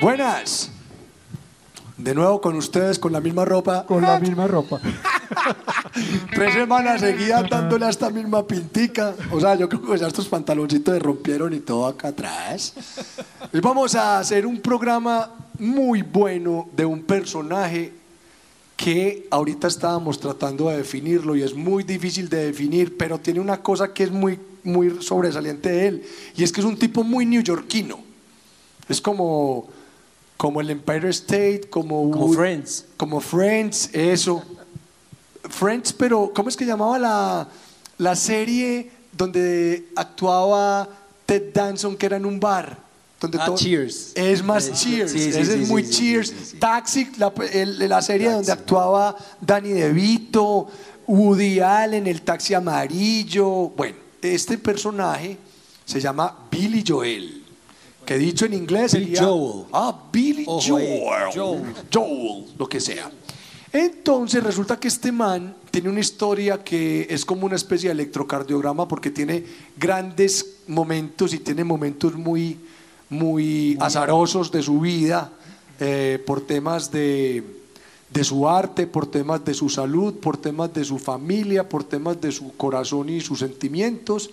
Buenas. De nuevo con ustedes, con la misma ropa. Con la misma ropa. Tres semanas seguidas dándole a esta misma pintica. O sea, yo creo que ya estos pantaloncitos se rompieron y todo acá atrás. Hoy vamos a hacer un programa muy bueno de un personaje que ahorita estábamos tratando de definirlo y es muy difícil de definir, pero tiene una cosa que es muy, muy sobresaliente de él y es que es un tipo muy neoyorquino. Es como, como el Empire State, como, Como Friends. Como Friends, eso. Friends, pero ¿cómo es que llamaba la, la serie donde actuaba Ted Danson que era en un bar? Donde Ah, Cheers. Es más Eh, Cheers. sí, sí, Ese sí, es muy Cheers. Taxi, la, el- la serie donde actuaba Danny DeVito, Woody Allen, el taxi amarillo. Bueno, este personaje se llama Billy Joel. Que dicho en inglés Billy sería. Joel. Ah, Billy Ojo Joel. Joel. Joel. lo que sea. Entonces resulta que este man tiene una historia que es como una especie de electrocardiograma porque tiene grandes momentos y tiene momentos muy, muy azarosos de su vida eh, por temas de, de su arte, por temas de su salud, por temas de su familia, por temas de su corazón y sus sentimientos.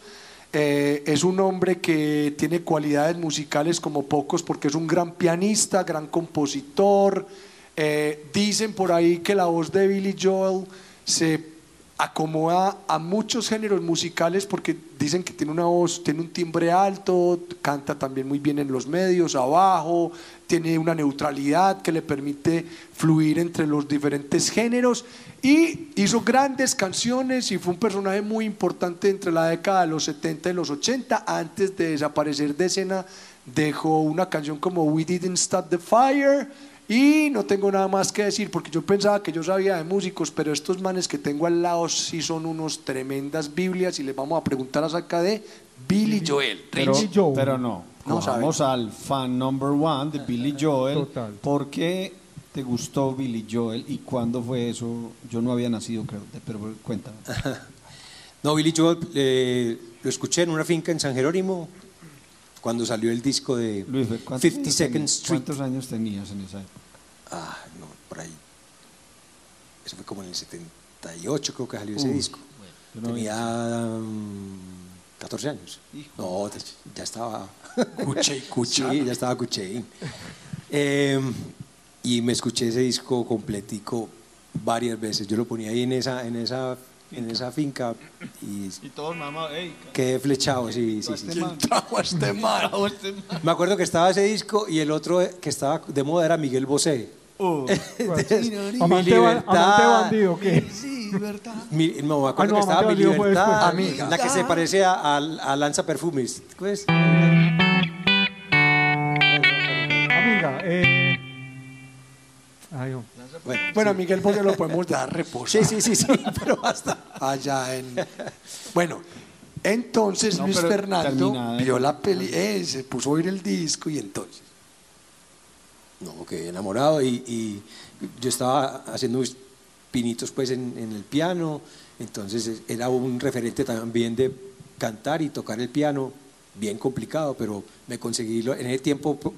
Eh, es un hombre que tiene cualidades musicales como pocos porque es un gran pianista, gran compositor. Eh, dicen por ahí que la voz de Billy Joel se acomoda a muchos géneros musicales porque dicen que tiene una voz, tiene un timbre alto, canta también muy bien en los medios, abajo, tiene una neutralidad que le permite fluir entre los diferentes géneros y hizo grandes canciones y fue un personaje muy importante entre la década de los 70 y los 80. Antes de desaparecer de escena dejó una canción como We Didn't Stop the Fire y no tengo nada más que decir porque yo pensaba que yo sabía de músicos, pero estos manes que tengo al lado sí son unos tremendas Biblias y les vamos a preguntar acerca de Billy Joel. Pero-. Joel. pero no. No Vamos al fan number one de Billy Joel. Total. ¿Por qué te gustó Billy Joel y cuándo fue eso? Yo no había nacido, creo, pero cuéntame. No, Billy Joel eh, lo escuché en una finca en San Jerónimo cuando salió el disco de Luis, ¿cuántos 50 años Second? Street. ¿Cuántos años tenías en esa época? Ah, no, por ahí. Eso fue como en el 78 creo que salió ese Uy, disco. Tenía mm, 14 años. No, ya estaba... Cuche y cucha. Sí, ya estaba Cucheín. Eh, y me escuché ese disco completico varias veces. Yo lo ponía ahí en esa, en esa, en esa finca y Y todos mamá, hey, quedé flechado, sí, sí, sí. este sí. man. Trajo a man. Me acuerdo que estaba ese disco y el otro que estaba de moda era Miguel Bosé. Entonces, mi Amante, ba- libertad. amante bandido, ¿qué? Mi- no, me acuerdo Ah, no, que estaba Amante mi Bandido fue libertad, después. la que se parece a, a- a Lanza Perfumes. Pues, Amiga, eh. Ay, oh. Bueno, Bueno, a Miguel Bosé lo podemos dar reposo. sí, sí, sí, sí, pero basta. allá en... Bueno, entonces No, Luis Fernando vio la peli, eh, se puso a oír el disco y entonces... No, quedé enamorado y, y yo estaba haciendo mis pinitos pues en, en el piano, entonces era un referente también de cantar y tocar el piano, bien complicado, pero me conseguí lo- en ese tiempo po-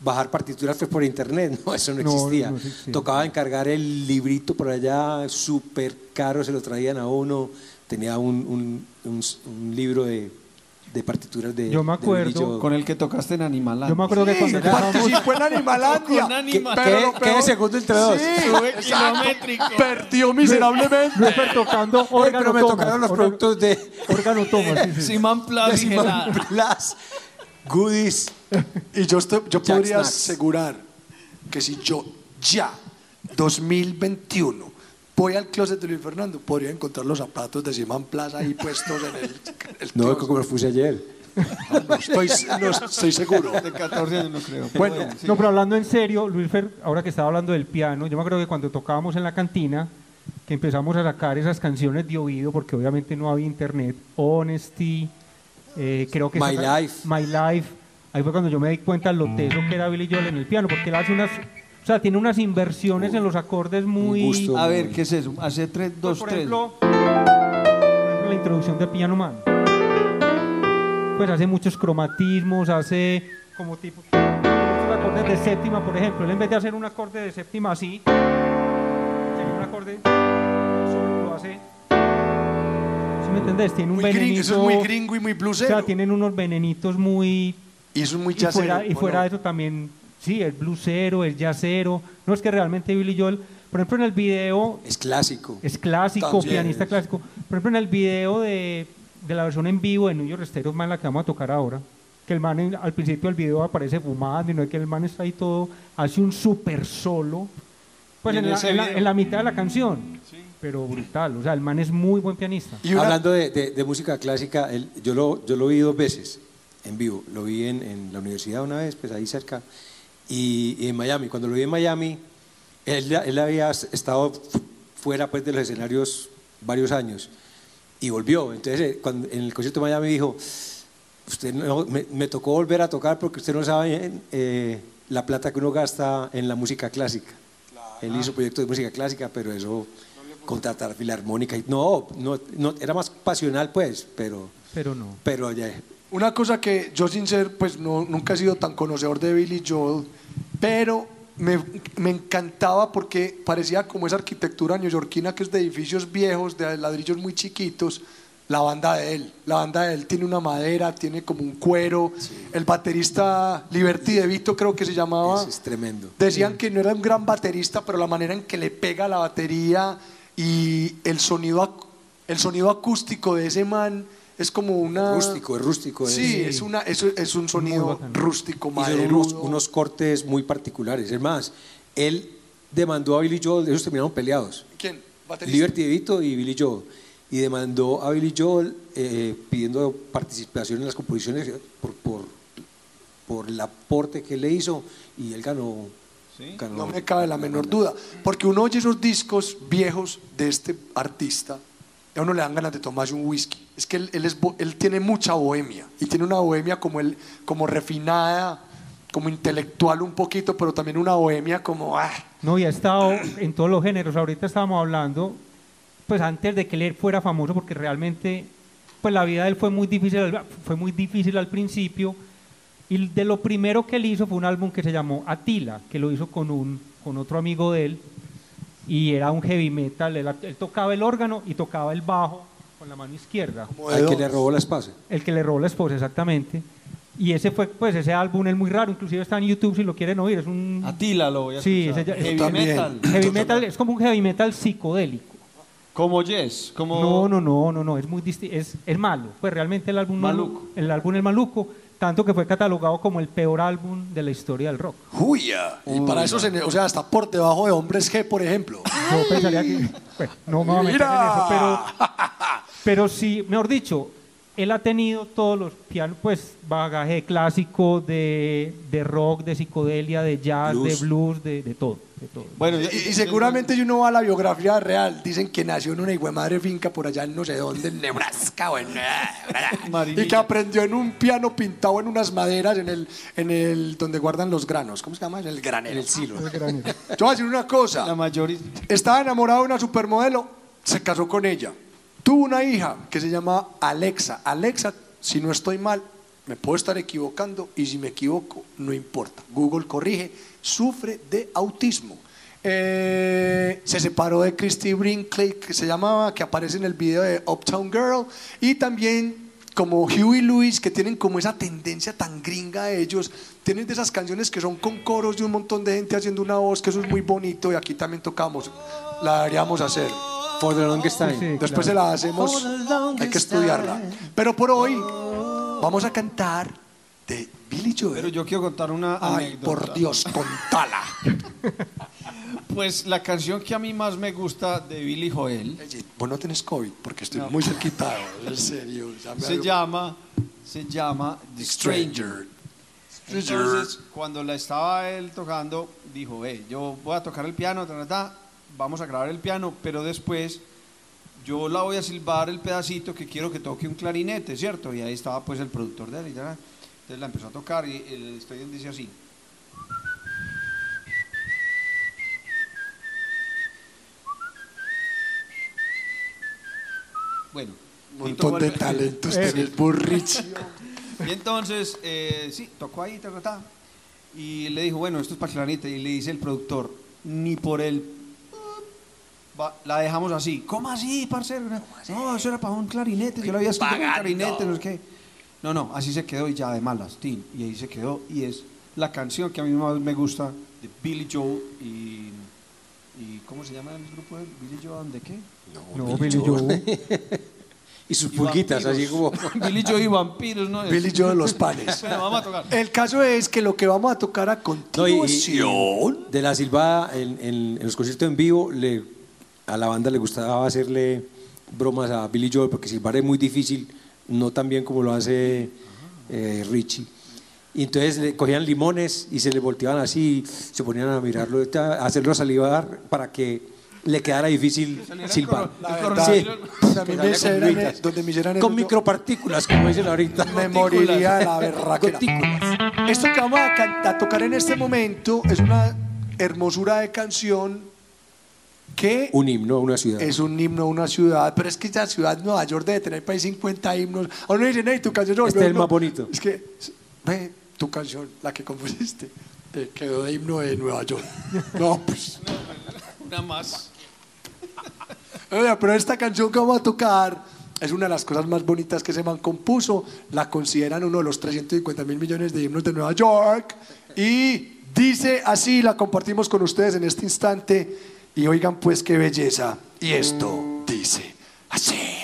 bajar partituras pues, por internet, no, eso no No, existía. no existía. Tocaba encargar el librito por allá, súper caro, se lo traían a uno, tenía un, un- un- un libro de, de partituras de... Yo me acuerdo. Con el que tocaste en Animaland. Yo me acuerdo que cuando. Participó en Animalandia. ¿Qué- Pero qué- lo qué peor- segundo entre dos? Sí, exacto. Perdió miserablemente. Luisfer tocando órgano pero me Thomas, tocaron los productos de Órgano Thomas, sí, sí. Simán Plus y Gelada. Plus, Goodies. Y yo, estoy- yo podría Snacks. asegurar que si yo ya, 2021, voy al closet de Luis Fernando, podría encontrar los zapatos de Simán Plaza ahí puestos en el, el No, closet. como los puse ayer. No estoy, no estoy seguro. De 14 años no creo. Bueno, sí. No, pero hablando en serio, Luisfer, ahora que estaba hablando del piano, yo me acuerdo que cuando tocábamos en la cantina, que empezamos a sacar esas canciones de oído, porque obviamente no había internet, Honesty, eh, creo que... My Life. My Life. Ahí fue cuando yo me di cuenta lo teso que era Billy Joel en el piano, porque él hace unas... O sea, tiene unas inversiones en los acordes muy... gusto. A ver, ¿qué es eso? Hace 3, Pues, 2, por 3. ejemplo, por ejemplo, la introducción de Piano Man. Pues hace muchos cromatismos, hace como tipo... acordes de séptima, por ejemplo, él en vez de hacer un acorde de séptima así, sería un acorde, solo lo hace. ¿Sí me entendés? Tiene un Muy gringo, venenito. eso es muy gringo y muy o blusero. sea, tienen unos venenitos muy. y eso es muy Y fuera, y ¿o fuera de eso también, sí, el bluesero, el jazzero. No es que realmente Billy Joel, por ejemplo, en el video Es clásico. es clásico, También pianista es. clásico. Por ejemplo, en el video de, de la versión en vivo de New York Stereo, man, la que vamos a tocar ahora, que el man en- al principio del video aparece fumando y no es que el man está ahí todo, hace un super solo, pues ¿Y en en la, la- en la mitad de la canción, pero brutal, o sea, el man es muy buen pianista. Y una- Hablando de, de- de música clásica, él- yo, lo, yo lo vi dos veces en vivo. Lo vi en, en la universidad una vez, pues ahí cerca, y, y en Miami. Cuando lo vi en Miami, él, él había estado fu- fuera pues, de los escenarios varios años y volvió. Entonces, eh, cuando, en el concierto de Miami dijo, usted no- me, me tocó volver a tocar porque usted no sabe eh, la plata que uno gasta en la música clásica. Él hizo proyectos de música clásica, pero eso, contratar filarmónica, no, no, no, era más pasional pues, pero, Pero no. pero ya, Una cosa que yo sin ser, pues no, nunca he sido tan conocedor de Billy Joel, pero me, me encantaba porque parecía como esa arquitectura neoyorquina que es de edificios viejos, de ladrillos muy chiquitos, la banda de él. La banda de él tiene una madera, tiene como un cuero. El baterista Liberty De Vito creo que se llamaba. es, es tremendo. Decían que no era un gran baterista, pero la manera en que le pega la batería y el sonido, el sonido acústico de ese man es como una... Rústico, es rústico. Sí, es, es, una, es, es un sonido rústico, son unos, maderudo. unos cortes muy particulares. Es más, él demandó a Billy Joel, ellos terminaron peleados. ¿Quién? ¿Baterista? Liberty DeVito y Billy Joel. Y demandó a Billy Joel eh, pidiendo participación en las composiciones por, por, por el aporte que él le hizo y él ganó. ¿Sí? ganó No me cabe la menor duda. Porque uno oye esos discos viejos de este artista a uno le dan ganas de tomarse un whisky. Es que él, él tiene mucha bohemia y tiene una bohemia como, él, como refinada, como intelectual un poquito, pero también una bohemia como... ah, No, y ha estado en todos los géneros. Ahorita estábamos hablando, pues antes de que él fuera famoso, porque realmente, pues la vida de él fue muy difícil, fue muy difícil al principio. Y de lo primero que él hizo fue un álbum que se llamó Atila, que lo hizo con un con otro amigo de él y era un heavy metal. Él, él tocaba el órgano y tocaba el bajo con la mano izquierda. al que le robó la esposa. El que le robó la esposa, exactamente. Y ese fue, pues ese álbum es muy raro, inclusive está en YouTube si lo quieren oír. Es un Atila lo voy a Sí, ese ya- Heavy También. metal. heavy metal, es como un heavy metal psicodélico. Como Yes. Como... No, no, no, no, no, es muy disti- es, es malo. Pues realmente el álbum Maluco. el álbum es maluco, tanto que fue catalogado como el peor álbum de la historia del rock. Juya. Y para eso, se o sea, está por debajo de Hombres G, por ejemplo. Yo pensaría que bueno, no me voy a meter en eso, pero pero sí, mejor dicho, él ha tenido todos los pianos, pues bagaje clásico de, de rock, de psicodelia, de jazz, Blues. de blues, de, de todo, de todo. Bueno, Y, y seguramente si uno va a la biografía real, dicen que nació en una hijo madre finca por allá en no sé dónde, en Nebraska o en... Marinilla. y que aprendió en un piano pintado en unas maderas en el, en el donde guardan los granos. ¿Cómo se llama? En el granero. En el silo. Yo voy a decir una cosa. La mayoría. Estaba enamorado de una supermodelo, se casó con ella. Tuvo una hija que se llama Alexa. Alexa, si no estoy mal, me puedo estar equivocando y si me equivoco, no importa. Google corrige, sufre de autismo. Eh, se separó de Christy Brinkley, que se llamaba, que aparece en el video de Uptown Girl, y también como Huey Lewis, que tienen como esa tendencia tan gringa de ellos, tienen de esas canciones que son con coros de un montón de gente haciendo una voz, que eso es muy bonito, y aquí también tocamos, la deberíamos hacer. For the longest time. Sí, Después claro. se la hacemos, hay que estudiarla. Pero por hoy vamos a cantar de Billy Joel. Pero yo quiero contar una Ay, anécdota. por Dios, contala. Pues la canción que a mí más me gusta de Billy Joel Oye, Vos no tenés COVID, porque estoy No. muy cerquita, en serio. ya me se llama, se llama The Stranger. Entonces, cuando la estaba él tocando, dijo, eh, yo voy a tocar el piano, ta, ta, ta, vamos a grabar el piano, pero después yo la voy a silbar el pedacito que quiero que toque un clarinete, ¿cierto? Y ahí estaba pues el productor de él, y entonces la empezó a tocar y el estudio dice así. Bueno, Un montón de el- talentos Eh. tenés, burrichi. y entonces, eh, sí, tocó ahí, ta, ta, ta. Y le dijo, bueno, esto es para clarinete. Y le dice el productor, ni por el... va- la dejamos así. ¿Cómo así, parcero? No, eso era para un clarinete. Yo lo había escrito para un clarinete, no sé qué. No, no, así se quedó y ya de malas, tin. Y ahí se quedó. Y es la canción que a mí más me gusta de Billy Joe y... y ¿Cómo se llama el grupo de Billy Joe? and ¿De qué? No, Billy Joe. Y sus Y pulguitas, así como... Billy Joe y vampiros, ¿no? Billy Joe de los panes. Bueno, vamos a tocar. El caso es que lo que vamos a tocar a No, y- y- continuación. de la silbada, en, en- en los conciertos en vivo, le, a la banda le gustaba hacerle bromas a Billy Joel porque silbar es muy difícil, no tan bien como lo hace eh, Richie. Y entonces le cogían limones y se le volteaban así, se ponían a mirarlo, a hacerlo salivar para que le quedara difícil silbar. Sí. donde me con micropartículas, como dicen ahorita. me moriría de la berraquera. Gotículas. Esto que vamos a, can- a tocar en este momento es una hermosura de canción que Un himno a una ciudad. es un himno a una ciudad, pero es que esa ciudad Nueva York debe tener para ahí 50 himnos. A uno dice, hey, tu canción se Este es el himno". más bonito. Es que, ve, tu canción, la que compusiste, te quedó de himno de Nueva York. No, pues. Una más. Oiga, pero esta canción que vamos a tocar es una de las cosas más bonitas que ese man compuso. La consideran uno de los 350 mil millones de himnos de Nueva York. Y dice así, la compartimos con ustedes en este instante. Y oigan pues qué belleza. Y esto dice así.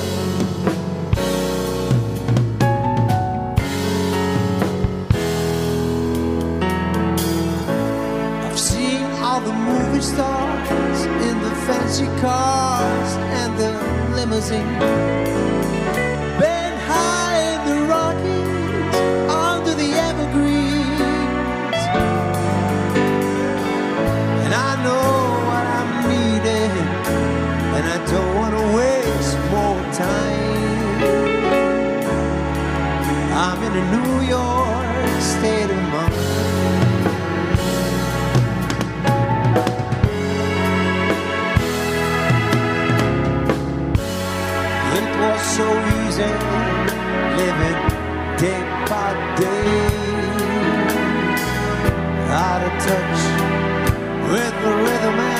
Stars in the fancy cars and the limousine. Been high in the under the evergreens. And I know what I'm needing, and I don't want to waste more time. I'm in a New touch with the rhythm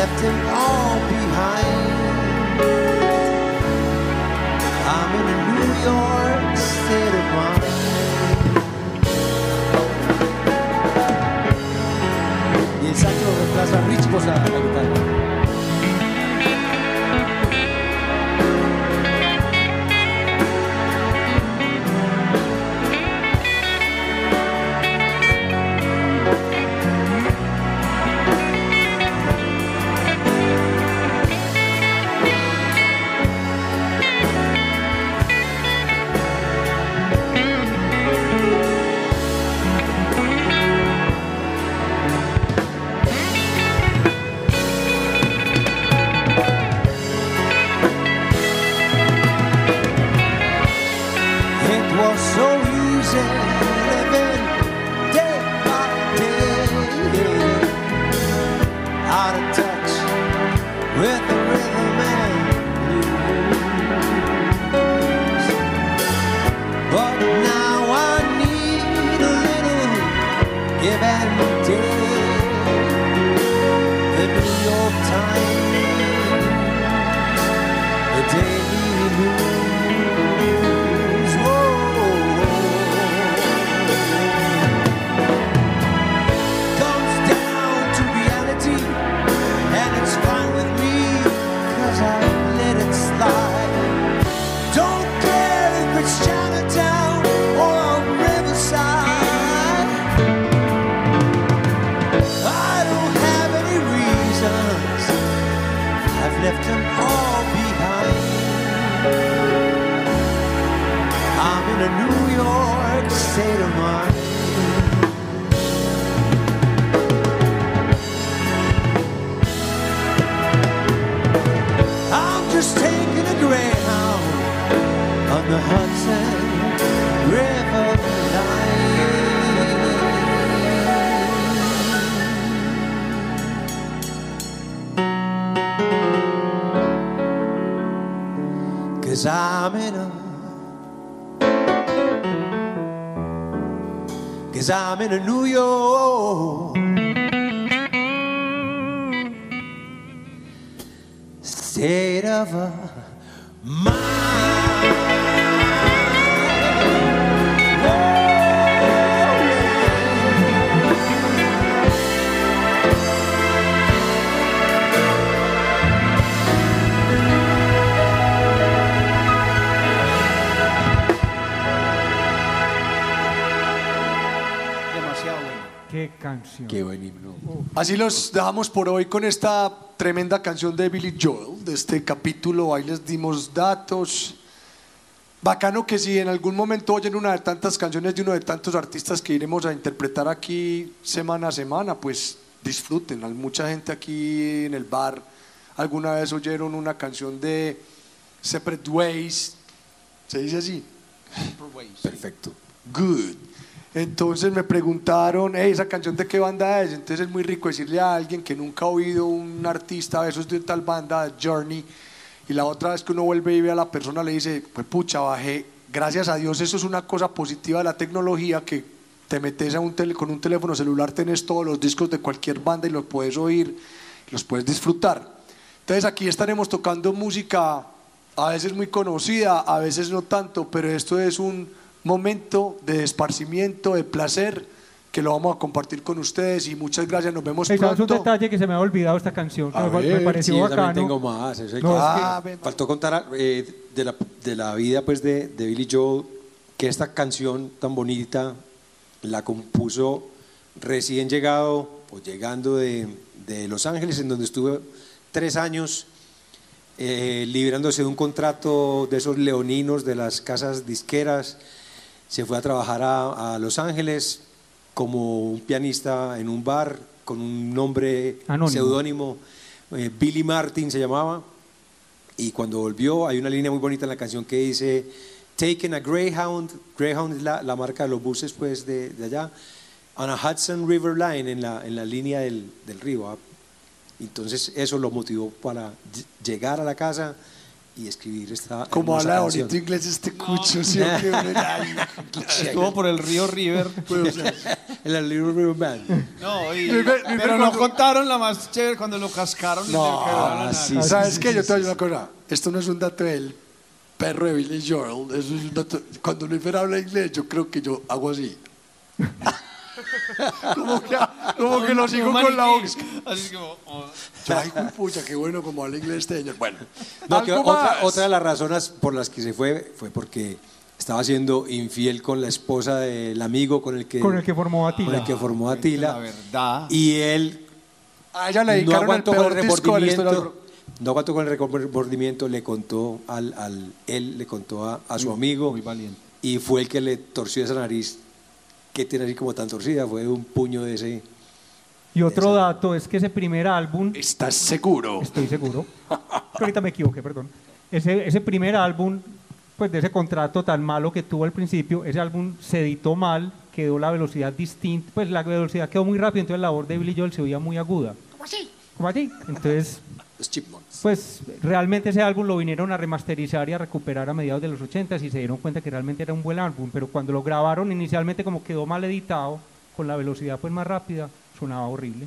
left him all. The Hudson River I'm in a Cause I'm in a New York state of a canción. Qué buen himno. Así los dejamos por hoy con esta tremenda canción de Billy Joel, de este capítulo. Ahí les dimos datos. Bacano que si en algún momento oyen una de tantas canciones de uno de tantos artistas que iremos a interpretar aquí semana a semana, pues disfruten. Hay mucha gente aquí en el bar. Alguna vez oyeron una canción de Separate Ways. ¿Se dice así? Perfecto. Good. Entonces me preguntaron, hey, esa canción de qué banda es. Entonces es muy rico decirle a alguien que nunca ha oído un artista, eso es de tal banda, Journey. Y la otra vez que uno vuelve y ve a la persona, le dice, pues pucha, bajé. Gracias a Dios, eso es una cosa positiva de la tecnología que te metes a un tele- con un teléfono celular, tenés todos los discos de cualquier banda y los puedes oír, los puedes disfrutar. Entonces aquí estaremos tocando música a veces muy conocida, a veces no tanto, pero esto es un momento de esparcimiento, de placer, que lo vamos a compartir con ustedes y muchas gracias, nos vemos Hey, ¿sabes un pronto. detalle que se me ha olvidado esta canción? Que A me, ver, me pareció Sí, yo bacano. tengo más. eso hay No, que- es Ah. Faltó contar eh, de, la, de la vida pues, de, de Billy Joel que esta canción tan bonita la compuso recién llegado o llegando de, de Los Ángeles, en donde estuve tres años eh, librándose de un contrato de esos leoninos de las casas disqueras. Se fue a trabajar a, a Los Ángeles como un pianista en un bar con un nombre seudónimo, eh, Billy Martin se llamaba. Y cuando volvió, hay una línea muy bonita en la canción que dice, Taking a Greyhound, Greyhound es la, la marca de los buses pues, de, de allá, on a Hudson River Line, en la, en la línea del, del río. ¿ah? Entonces eso lo motivó para ll- llegar a la casa y escribir esta Como habla bonito inglés este cucho, ¿sí o qué? Ay, Estuvo por el río River. pues, o sea, En la Little River Band. No, y- pero no cuando- contaron la más chévere cuando lo cascaron y No, la sí, nariz. ¿Sabes qué? Yo te voy a decir una cosa. Esto no es un dato del perro de Billy Joel. Eso es un dato. Cuando Luis habla inglés, yo creo que yo hago así. como que, como que lo sigo con la boca. Así como, oh. Yo, ay, pucha, qué bueno como habla inglés este señor. Bueno, No, que algo otra, más. otra de las razones por las que se fue fue porque estaba siendo infiel con la esposa del amigo con el que, Con el que formó Atila. con el que formó Atila. La verdad. Y él A ella le no dedicaron el aguantó con el de rock. remordimiento. No aguantó con el remordimiento, le contó al, al él le contó a, a su amigo muy valiente. y fue el que le torció esa nariz que tiene así como tan torcida, fue un puño de ese. Y otro Esa. dato es que ese primer álbum, ¿Estás seguro? estoy seguro, que ahorita me equivoqué, perdón, ese, ese primer álbum pues de ese contrato tan malo que tuvo al principio, ese álbum se editó mal, quedó la velocidad distinta, pues la velocidad quedó muy rápida, entonces la voz de Billy Joel se oía muy aguda. ¿Cómo así? Como así. Entonces, Chipmunks. pues realmente ese álbum lo vinieron a remasterizar y a recuperar a mediados de los 80 y se dieron cuenta que realmente era un buen álbum, pero cuando lo grabaron inicialmente como quedó mal editado, con la velocidad pues más rápida, sonaba horrible.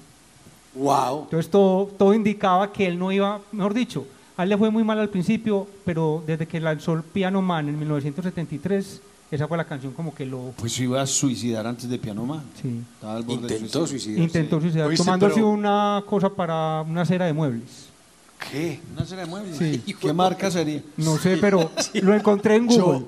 Wow. Entonces todo, todo indicaba que él no iba, mejor dicho, a él le fue muy mal al principio, pero desde que lanzó el Piano Man en 1973, esa fue la canción como que lo... Pues se iba a suicidar antes de Piano Man. Sí. Intentó suicidarse. Intentó suicidar, tomándose pero- una cosa para una acera de muebles. ¿Qué? Una serie de muebles. Sí. ¿Qué marca sería? No sé, pero lo encontré en Google. Yo-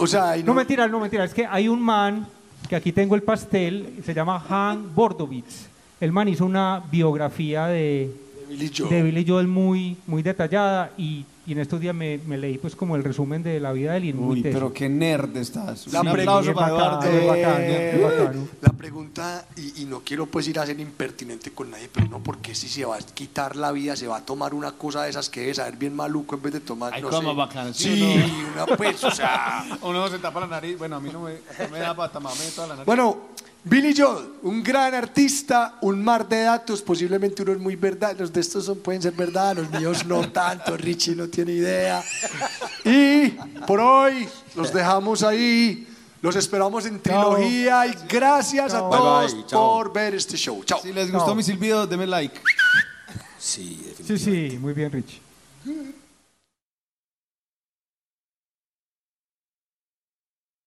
o sea, y No, mentira, no, mentira. Es que hay un man, que aquí tengo el pastel, se llama Han Bordovitz. El man hizo una biografía de, de Billy Joel. de Billy Joel muy, muy detallada y, y en estos días me, me leí pues como el resumen de la vida de él y es muy Uy, pero qué nerd estás. La Un pre- aplauso es para bacano, Eduardo. es bacano, Eh, es bacano. La pregunta, y, y no quiero pues ir a ser impertinente con nadie, pero no, porque si se va a quitar la vida, se va a tomar una cosa de esas que debe saber bien maluco en vez de tomar, Ay, no como sé. bacano, ¿sí Sí, o una pues, o sea... Uno se tapa la nariz. Bueno, a mí no me, no me da para taparme toda la nariz. Bueno, Billy Joel, un gran artista, un mar de datos, posiblemente unos muy verdad, los de estos son, pueden ser verdad, los míos no tanto, Richie no tiene idea. Y por hoy los dejamos ahí, los esperamos en trilogía y gracias a todos Bye, bye, chao. por ver este show. Chao. si les gustó mi silbido, denme like. Sí, Sí, definitivamente. sí, muy bien, Rich.